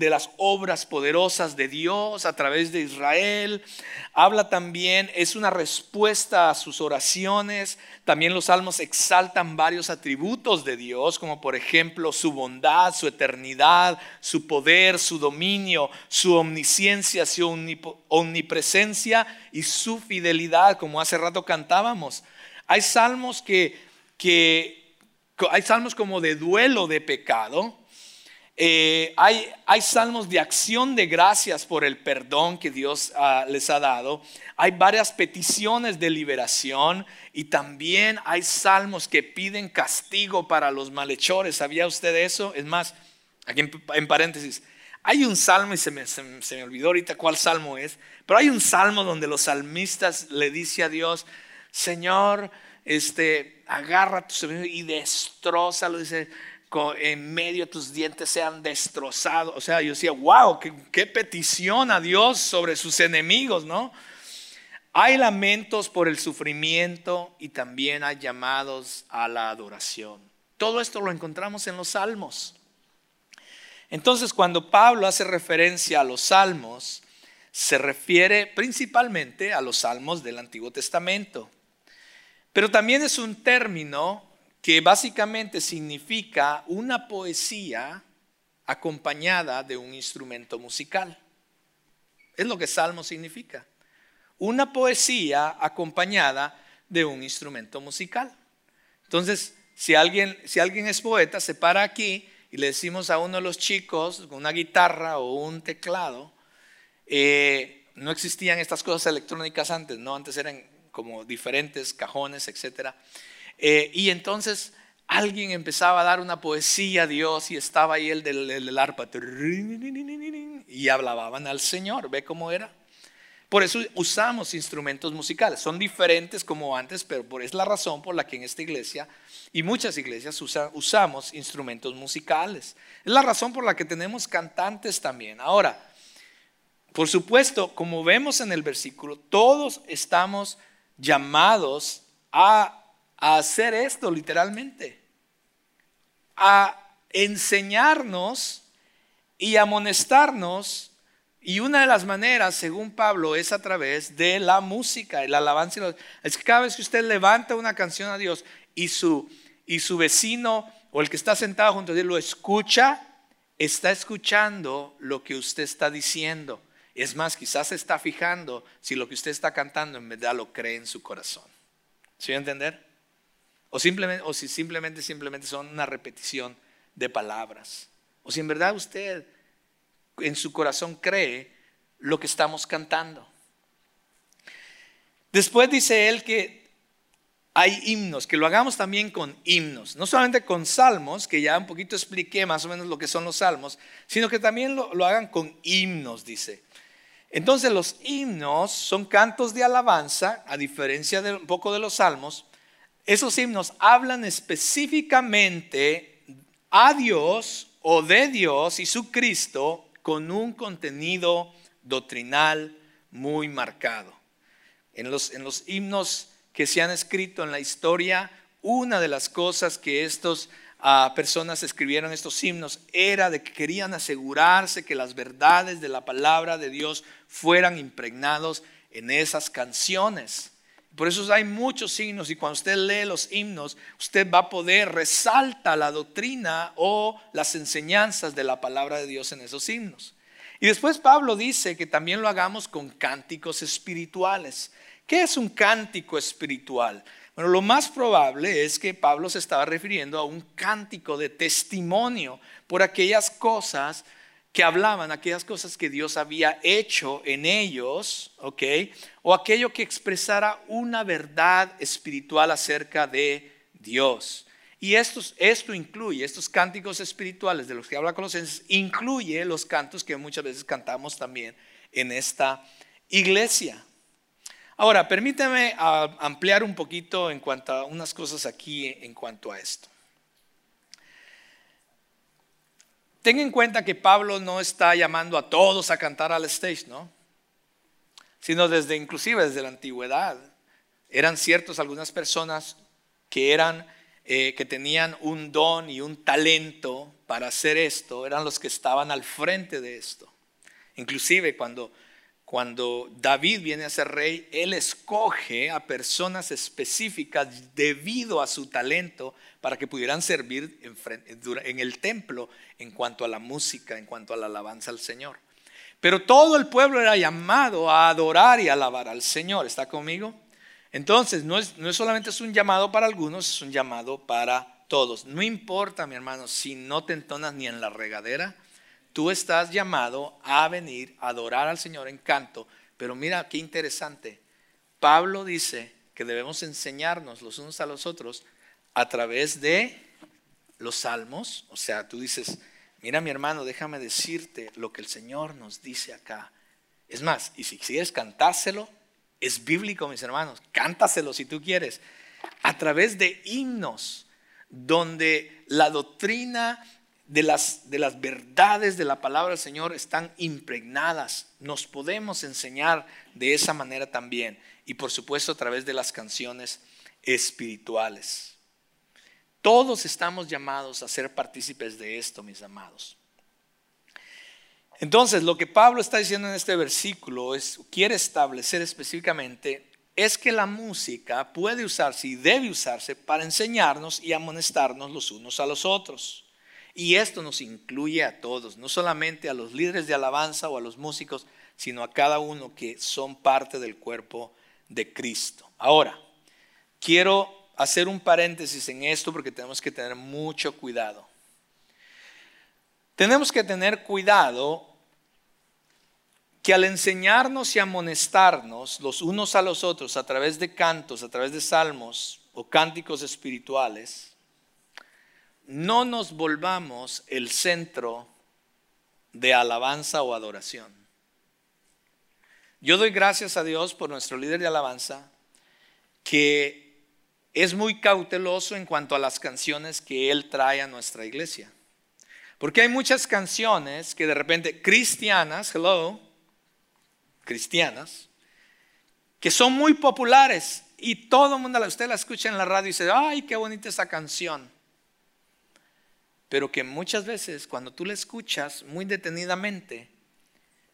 [SPEAKER 2] las obras poderosas de Dios a través de Israel, habla también, es una respuesta a sus oraciones, también los salmos exaltan varios atributos de Dios, como por ejemplo su bondad, su eternidad, su poder, su dominio, su omnisciencia, su omnipresencia y su fidelidad, como hace rato cantábamos. Hay salmos que, que hay salmos como de duelo de pecado, eh, hay, salmos de acción de gracias por el perdón que Dios ah, les ha dado. Hay varias peticiones de liberación y también hay salmos que piden castigo para los malhechores. ¿Sabía usted eso? Es más, aquí en, paréntesis, hay un salmo y se me, se me, olvidó ahorita cuál salmo es, pero hay un salmo donde los salmistas le dice a Dios, Señor, este, agarra tu y destrozalo, dice en medio de tus dientes sean destrozados. O sea, yo decía, wow, qué, petición a Dios sobre sus enemigos, ¿no? Hay lamentos por el sufrimiento y también hay llamados a la adoración. Todo esto lo encontramos en los salmos. Entonces, cuando Pablo hace referencia a los salmos, se refiere principalmente a los salmos del Antiguo Testamento. Pero también es un término que básicamente significa una poesía acompañada de un instrumento musical. Es lo que salmo significa. Una poesía acompañada de un instrumento musical. Entonces, si alguien, si alguien es poeta, se para aquí y le decimos a uno de los chicos una guitarra o un teclado, eh, no existían estas cosas electrónicas antes, ¿no? Antes eran como diferentes cajones, etcétera. Eh, y entonces alguien empezaba a dar una poesía a Dios y estaba ahí el del, el arpa y hablaban al Señor. ¿Ve cómo era? Por eso usamos instrumentos musicales. Son diferentes como antes, pero por, es la razón por la que en esta iglesia y muchas iglesias usamos instrumentos musicales. Es la razón por la que tenemos cantantes también. Ahora, por supuesto, como vemos en el versículo, todos estamos llamados a hacer esto literalmente a enseñarnos y amonestarnos. Y una de las maneras, según Pablo, es a través de la música, la alabanza. Es que cada vez que usted levanta una canción a Dios y su, y su vecino o el que está sentado junto a él lo escucha, está escuchando lo que usted está diciendo. Es más, quizás se está fijando si lo que usted está cantando en verdad lo cree en su corazón. ¿Sí a entender? O, simplemente, o si simplemente, simplemente son una repetición de palabras. O si en verdad usted en su corazón cree lo que estamos cantando. Después dice él que hay himnos, que lo hagamos también con himnos, no solamente con salmos, que ya un poquito expliqué más o menos lo que son los salmos, sino que también lo, lo hagan con himnos, dice. Entonces los himnos son cantos de alabanza, a diferencia de un poco de los salmos, esos himnos hablan específicamente a Dios o de Dios y su Cristo con un contenido doctrinal muy marcado. En los, en los himnos que se han escrito en la historia, una de las cosas que estos ah, personas escribieron estos himnos era de que querían asegurarse que las verdades de la palabra de Dios fueran impregnados en esas canciones. Por eso hay muchos signos y cuando usted lee los himnos, usted va a poder resalta la doctrina o las enseñanzas de la palabra de Dios en esos himnos. Y después Pablo dice que también lo hagamos con cánticos espirituales. ¿Qué es un cántico espiritual? Bueno, lo más probable es que Pablo se estaba refiriendo a un cántico de testimonio por aquellas cosas que hablaban aquellas cosas que Dios había hecho en ellos, ¿ok? O aquello que expresara una verdad espiritual acerca de Dios. Y esto incluye, estos cánticos espirituales de los que habla Colosenses, incluye los cantos que muchas veces cantamos también en esta iglesia. Ahora, permítame ah, ampliar un poquito en cuanto a unas cosas aquí en cuanto a esto. Ten en cuenta que Pablo no está llamando a todos a cantar al stage, ¿no? Sino desde, inclusive desde la antigüedad, eran ciertos algunas personas que eran, eh, que tenían un don y un talento para hacer esto, eran los que estaban al frente de esto. Inclusive cuando cuando David viene a ser rey, él escoge a personas específicas debido a su talento para que pudieran servir en, el templo en cuanto a la música, en cuanto a la alabanza al Señor. Pero todo el pueblo era llamado a adorar y alabar al Señor. ¿Está conmigo? Entonces, no es, no es solamente es un llamado para algunos, es un llamado para todos. No importa, mi hermano, si no te entonas ni en la regadera, Tú estás llamado a venir a adorar al Señor en canto. Pero mira qué interesante. Pablo dice que debemos enseñarnos los unos a los otros a través de los salmos. O sea, tú dices, mira mi hermano, déjame decirte lo que el Señor nos dice acá. Es más, y si quieres cantárselo, es bíblico, mis hermanos. Cántaselo si tú quieres. A través de himnos, donde la doctrina de las, de las verdades de la palabra del Señor están impregnadas. Nos podemos enseñar de esa manera también. Y por supuesto a través de las canciones espirituales. Todos estamos llamados a ser partícipes de esto, mis amados. Entonces, lo que Pablo está diciendo en este versículo es, quiere establecer específicamente, es que la música puede usarse y debe usarse para enseñarnos y amonestarnos los unos a los otros. Y esto nos incluye a todos, no solamente a los líderes de alabanza o a los músicos, sino a cada uno que son parte del cuerpo de Cristo. Ahora, quiero hacer un paréntesis en esto porque tenemos que tener mucho cuidado. Tenemos que tener cuidado que al enseñarnos y amonestarnos los unos a los otros a través de cantos, a través de salmos o cánticos espirituales, no nos volvamos el centro de alabanza o adoración. Yo doy gracias a Dios por nuestro líder de alabanza, que es muy cauteloso en cuanto a las canciones que él trae a nuestra iglesia. Porque hay muchas canciones que de repente, cristianas, hello, cristianas, que son muy populares y todo el mundo, usted la escucha en la radio y dice, ay, qué bonita esa canción. Pero que muchas veces cuando tú la escuchas muy detenidamente,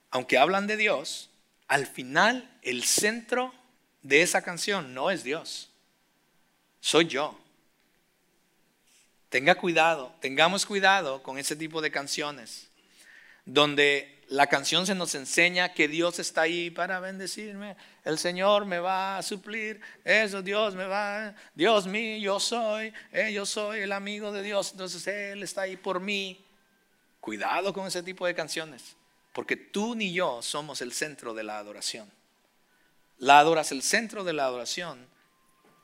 [SPEAKER 2] aunque hablan de Dios, al final el centro de esa canción no es Dios, soy yo. Tenga cuidado, tengamos cuidado con ese tipo de canciones, donde la canción se nos enseña que Dios está ahí para bendecirme, el Señor me va a suplir, eso Dios me va, Dios mío, yo soy, eh, yo soy el amigo de Dios, entonces Él está ahí por mí. Cuidado con ese tipo de canciones, porque tú ni yo somos el centro de la adoración. La adoración, el centro de la adoración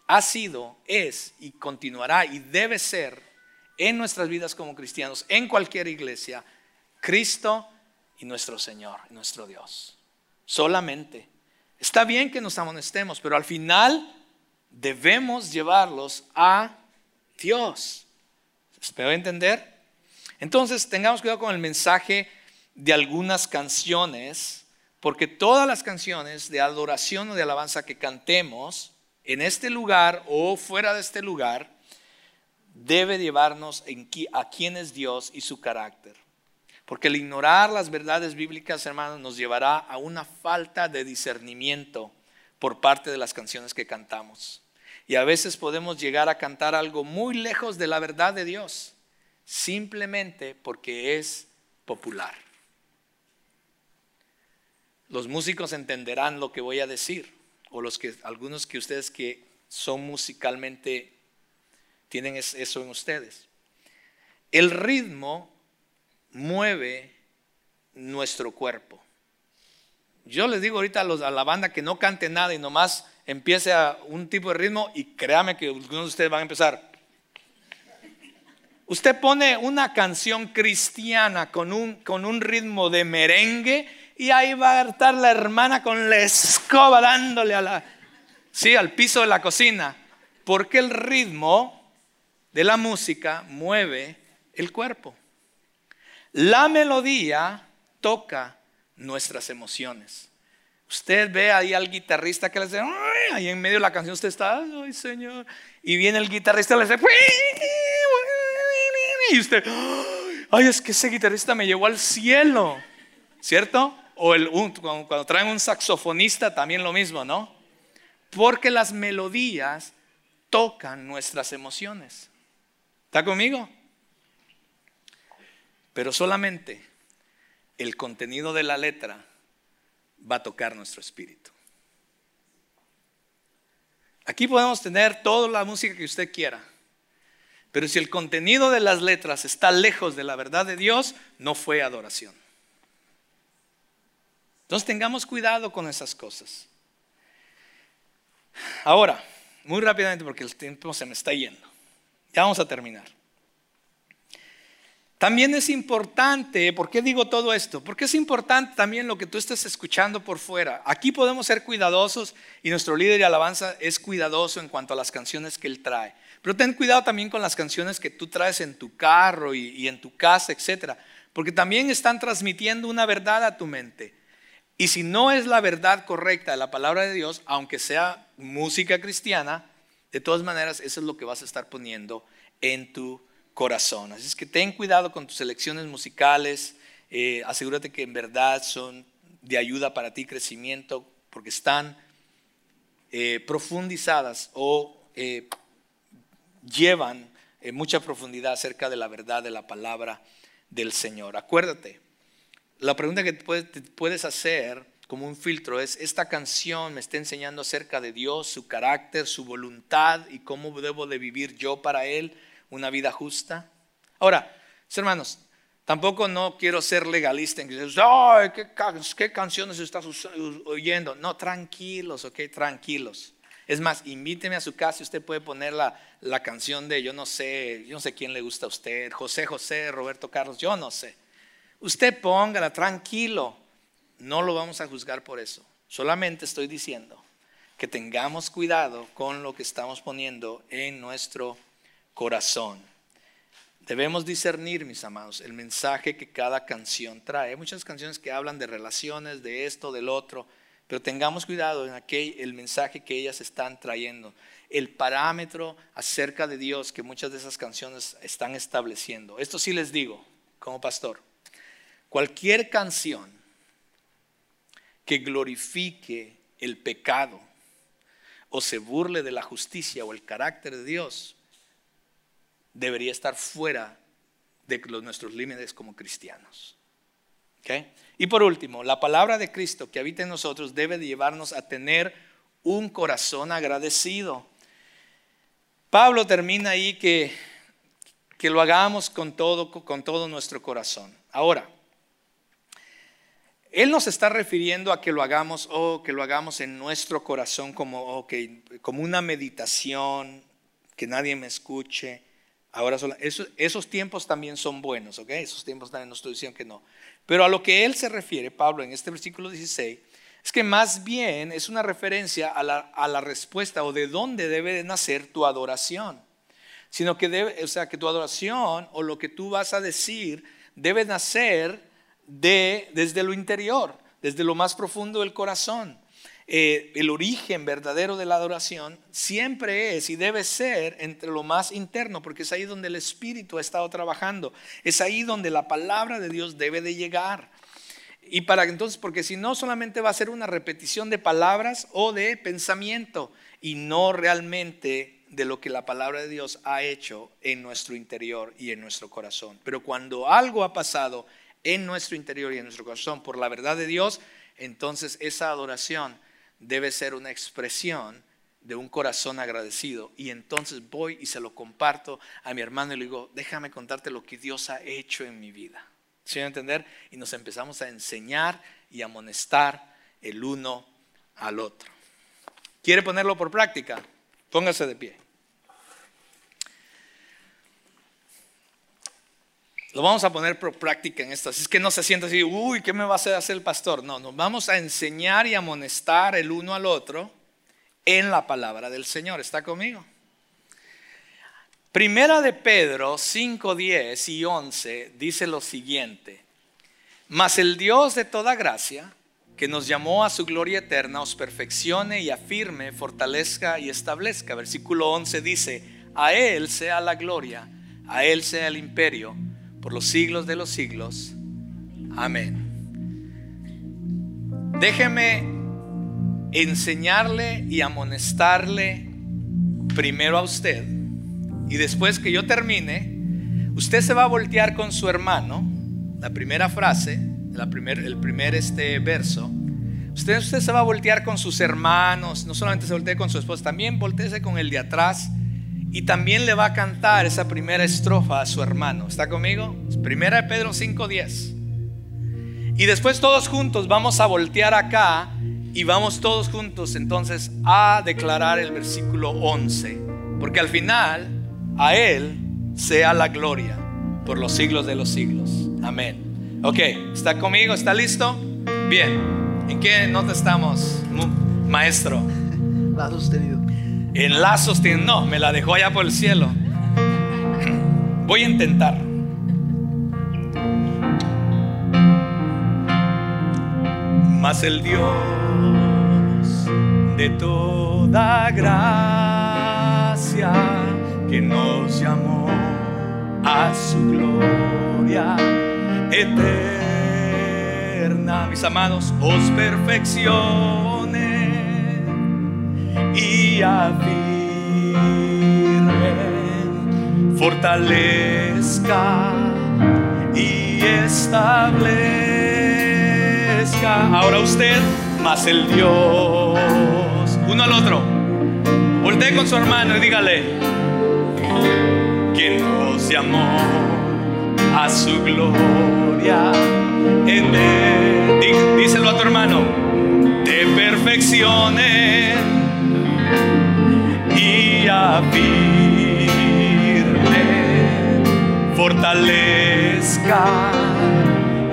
[SPEAKER 2] ha sido, es y continuará y debe ser en nuestras vidas como cristianos, en cualquier iglesia, Cristo y nuestro Señor, nuestro Dios. Solamente. Está bien que nos amonestemos, pero al final debemos llevarlos a Dios. ¿Espero entender? Entonces, tengamos cuidado con el mensaje de algunas canciones, porque todas las canciones de adoración o de alabanza que cantemos en este lugar o fuera de este lugar, debe llevarnos a quién es Dios y su carácter. Porque el ignorar las verdades bíblicas, hermanos, nos llevará a una falta de discernimiento por parte de las canciones que cantamos. Y a veces podemos llegar a cantar algo muy lejos de la verdad de Dios, simplemente porque es popular. Los músicos entenderán lo que voy a decir, o los que algunos que ustedes que son musicalmente tienen eso en ustedes. El ritmo mueve nuestro cuerpo. Yo les digo ahorita a, la banda que no cante nada y nomás empiece a un tipo de ritmo y créame que algunos de ustedes van a empezar. Usted pone una canción cristiana con un, con un ritmo de merengue y ahí va a estar la hermana con la escoba dándole a la, sí, al piso de la cocina. Porque el ritmo de la música mueve el cuerpo. La melodía toca nuestras emociones. Usted ve ahí al guitarrista que le dice, ahí en medio de la canción usted está, ay Señor, y viene el guitarrista y le dice, y usted, ay, es que ese guitarrista me llevó al cielo, ¿cierto? O el, cuando traen un saxofonista también lo mismo, ¿no? Porque las melodías tocan nuestras emociones. ¿Está conmigo? Pero solamente el contenido de la letra va a tocar nuestro espíritu. Aquí podemos tener toda la música que usted quiera, pero si el contenido de las letras está lejos de la verdad de Dios, no fue adoración. Entonces tengamos cuidado con esas cosas. Ahora, muy rápidamente porque el tiempo se me está yendo. Ya vamos a terminar. También es importante, ¿por qué digo todo esto? Porque es importante también lo que tú estés escuchando por fuera. Aquí podemos ser cuidadosos y nuestro líder de alabanza es cuidadoso en cuanto a las canciones que él trae. Pero ten cuidado también con las canciones que tú traes en tu carro y, en tu casa, etc. Porque también están transmitiendo una verdad a tu mente. Y si no es la verdad correcta de la palabra de Dios, aunque sea música cristiana, de todas maneras, eso es lo que vas a estar poniendo en tu corazón. Así es que ten cuidado con tus elecciones musicales, eh, asegúrate que en verdad son de ayuda para ti, crecimiento, porque están eh, profundizadas o eh, llevan mucha profundidad acerca de la verdad de la palabra del Señor. Acuérdate, la pregunta que te puedes hacer como un filtro es, esta canción me está enseñando acerca de Dios, su carácter, su voluntad y cómo debo de vivir yo para Él una vida justa. Ahora, hermanos, tampoco no quiero ser legalista en que dices, ¿qué, canciones estás oyendo? No, tranquilos, ok, tranquilos. Es más, invíteme a su casa y usted puede poner la, la canción de yo no sé, yo no sé quién le gusta a usted, José José, Roberto Carlos, yo no sé. Usted póngala tranquilo, no lo vamos a juzgar por eso. Solamente estoy diciendo que tengamos cuidado con lo que estamos poniendo en nuestro corazón. Debemos discernir, mis amados, el mensaje que cada canción trae. Hay muchas canciones que hablan de relaciones, de esto, del otro, pero tengamos cuidado en aquel, el mensaje que ellas están trayendo, el parámetro acerca de Dios que muchas de esas canciones están estableciendo. Esto sí les digo, como pastor, cualquier canción que glorifique el pecado o se burle de la justicia o el carácter de Dios, debería estar fuera de nuestros límites como cristianos. Y por último, la palabra de Cristo que habita en nosotros debe de llevarnos a tener un corazón agradecido. Pablo termina ahí que, que lo hagamos con todo, con todo nuestro corazón. Ahora, él nos está refiriendo a que lo hagamos o que lo hagamos en nuestro corazón como, como una meditación, que nadie me escuche. Ahora esos, esos, tiempos también son buenos, ¿ok? Esos tiempos también no estoy diciendo que no. Pero a lo que él se refiere, Pablo, en este versículo 16, es que más bien es una referencia a la, a la respuesta o de dónde debe de nacer tu adoración. Sino que debe, o sea, que tu adoración o lo que tú vas a decir debe nacer de, desde lo interior, desde lo más profundo del corazón. Eh, el origen verdadero de la adoración siempre es y debe ser entre lo más interno, porque es ahí donde el Espíritu ha estado trabajando, es ahí donde la palabra de Dios debe de llegar. Y para entonces, porque si no, solamente va a ser una repetición de palabras o de pensamiento y no realmente de lo que la palabra de Dios ha hecho en nuestro interior y en nuestro corazón. Pero cuando algo ha pasado en nuestro interior y en nuestro corazón por la verdad de Dios, entonces esa adoración debe ser una expresión de un corazón agradecido. Y entonces voy y se lo comparto a mi hermano y le digo, déjame contarte lo que Dios ha hecho en mi vida. ¿Sí a entender? Y nos empezamos a enseñar y a amonestar el uno al otro. ¿Quiere ponerlo por práctica? Póngase de pie. Lo vamos a poner por práctica en esto. Así es que no se sienta así, uy, ¿qué me va a hacer el pastor? No, nos vamos a enseñar y amonestar el uno al otro en la palabra del Señor. ¿Está conmigo? Primera de Pedro 5, 10 y 11 dice lo siguiente. Mas el Dios de toda gracia, que nos llamó a su gloria eterna, os perfeccione y afirme, fortalezca y establezca. Versículo 11 dice, a Él sea la gloria, a Él sea el imperio por los siglos de los siglos. Amén. Déjeme enseñarle y amonestarle primero a usted. Y después que yo termine, usted se va a voltear con su hermano. La primera frase, primer, el primer este verso. Usted, usted se va a voltear con sus hermanos. No solamente se voltee con su esposa, también volteese con el de atrás y también le va a cantar esa primera estrofa a su hermano. ¿Está conmigo? Primera de Pedro 5:10. Y después todos juntos vamos a voltear acá y vamos todos juntos entonces a declarar el versículo 11. Porque al final a Él sea la gloria por los siglos de los siglos. Amén. Ok, ¿está conmigo? ¿Está listo? Bien. ¿En qué nota estamos, maestro?
[SPEAKER 3] La sostenido
[SPEAKER 2] en lazos No, me la dejó allá por el cielo. Voy a intentar. Mas el Dios de toda gracia que nos llamó a su gloria eterna, mis amados, os perfeccione y afirme, fortalezca y establezca. Ahora usted más el Dios, uno al otro. Voltee con su hermano y dígale, quien nos llamó a su gloria en él. Díselo a tu hermano, te perfecciones guía firme, fortalezca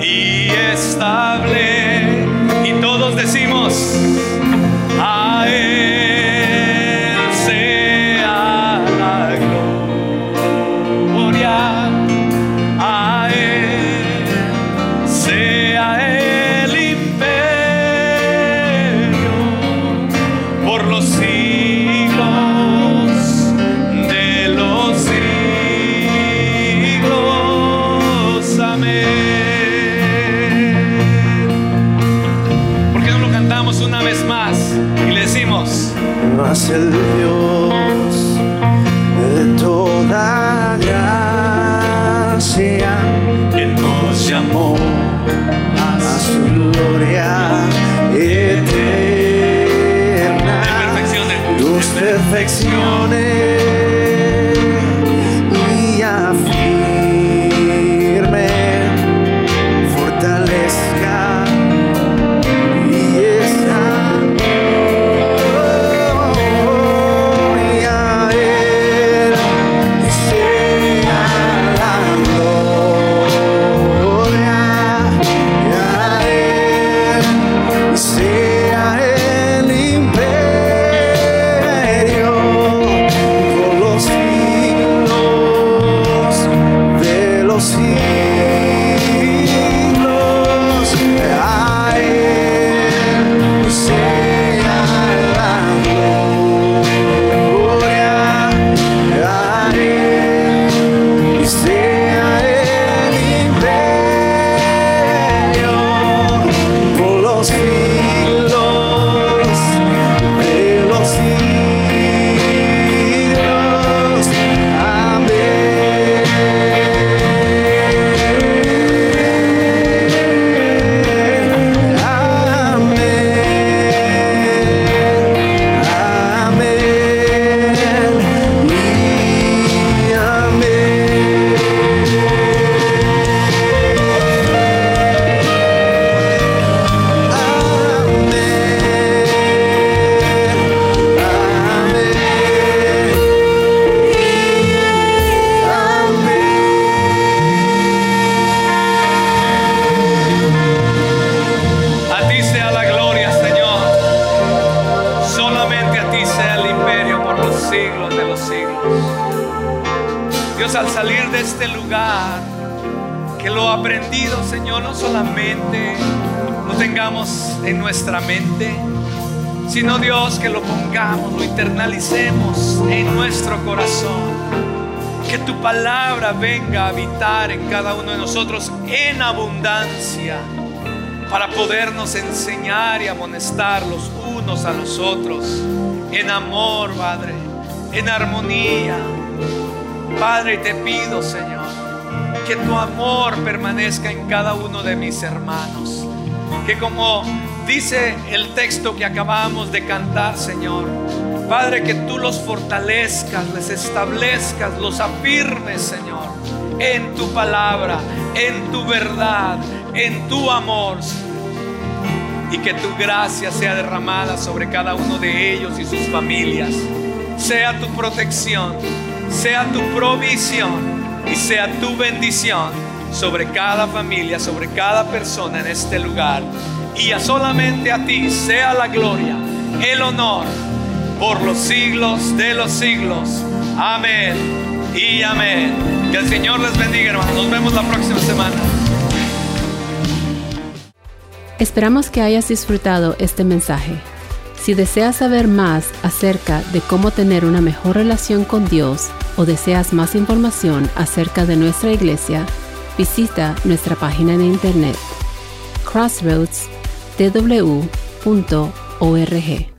[SPEAKER 2] y estable. Y todos decimos, el
[SPEAKER 3] Dios de toda gracia
[SPEAKER 2] que nos llamó
[SPEAKER 3] a su gloria eterna
[SPEAKER 2] de perfecciones. Al salir de este lugar, que lo aprendido, Señor, no solamente lo tengamos en nuestra mente, sino Dios, que lo pongamos, lo internalicemos en nuestro corazón. Que tu palabra venga a habitar en cada uno de nosotros en abundancia para podernos enseñar y amonestar los unos a los otros en amor, Padre, en armonía. Padre, te pido, Señor, que tu amor permanezca en cada uno de mis hermanos. Que como dice el texto que acabamos de cantar, Señor, Padre, que tú los fortalezcas, les establezcas, los afirmes, Señor, en tu palabra, en tu verdad, en tu amor. Y que tu gracia sea derramada sobre cada uno de ellos y sus familias. Sea tu protección, sea tu provisión y sea tu bendición sobre cada familia, sobre cada persona en este lugar. Y a solamente a ti sea la gloria, el honor por los siglos de los siglos. Amén y amén. Que el Señor les bendiga, hermanos. Nos vemos la próxima semana.
[SPEAKER 1] Esperamos que hayas disfrutado este mensaje. Si deseas saber más acerca de cómo tener una mejor relación con Dios o deseas más información acerca de nuestra iglesia, visita nuestra página de internet crossroadstw.org.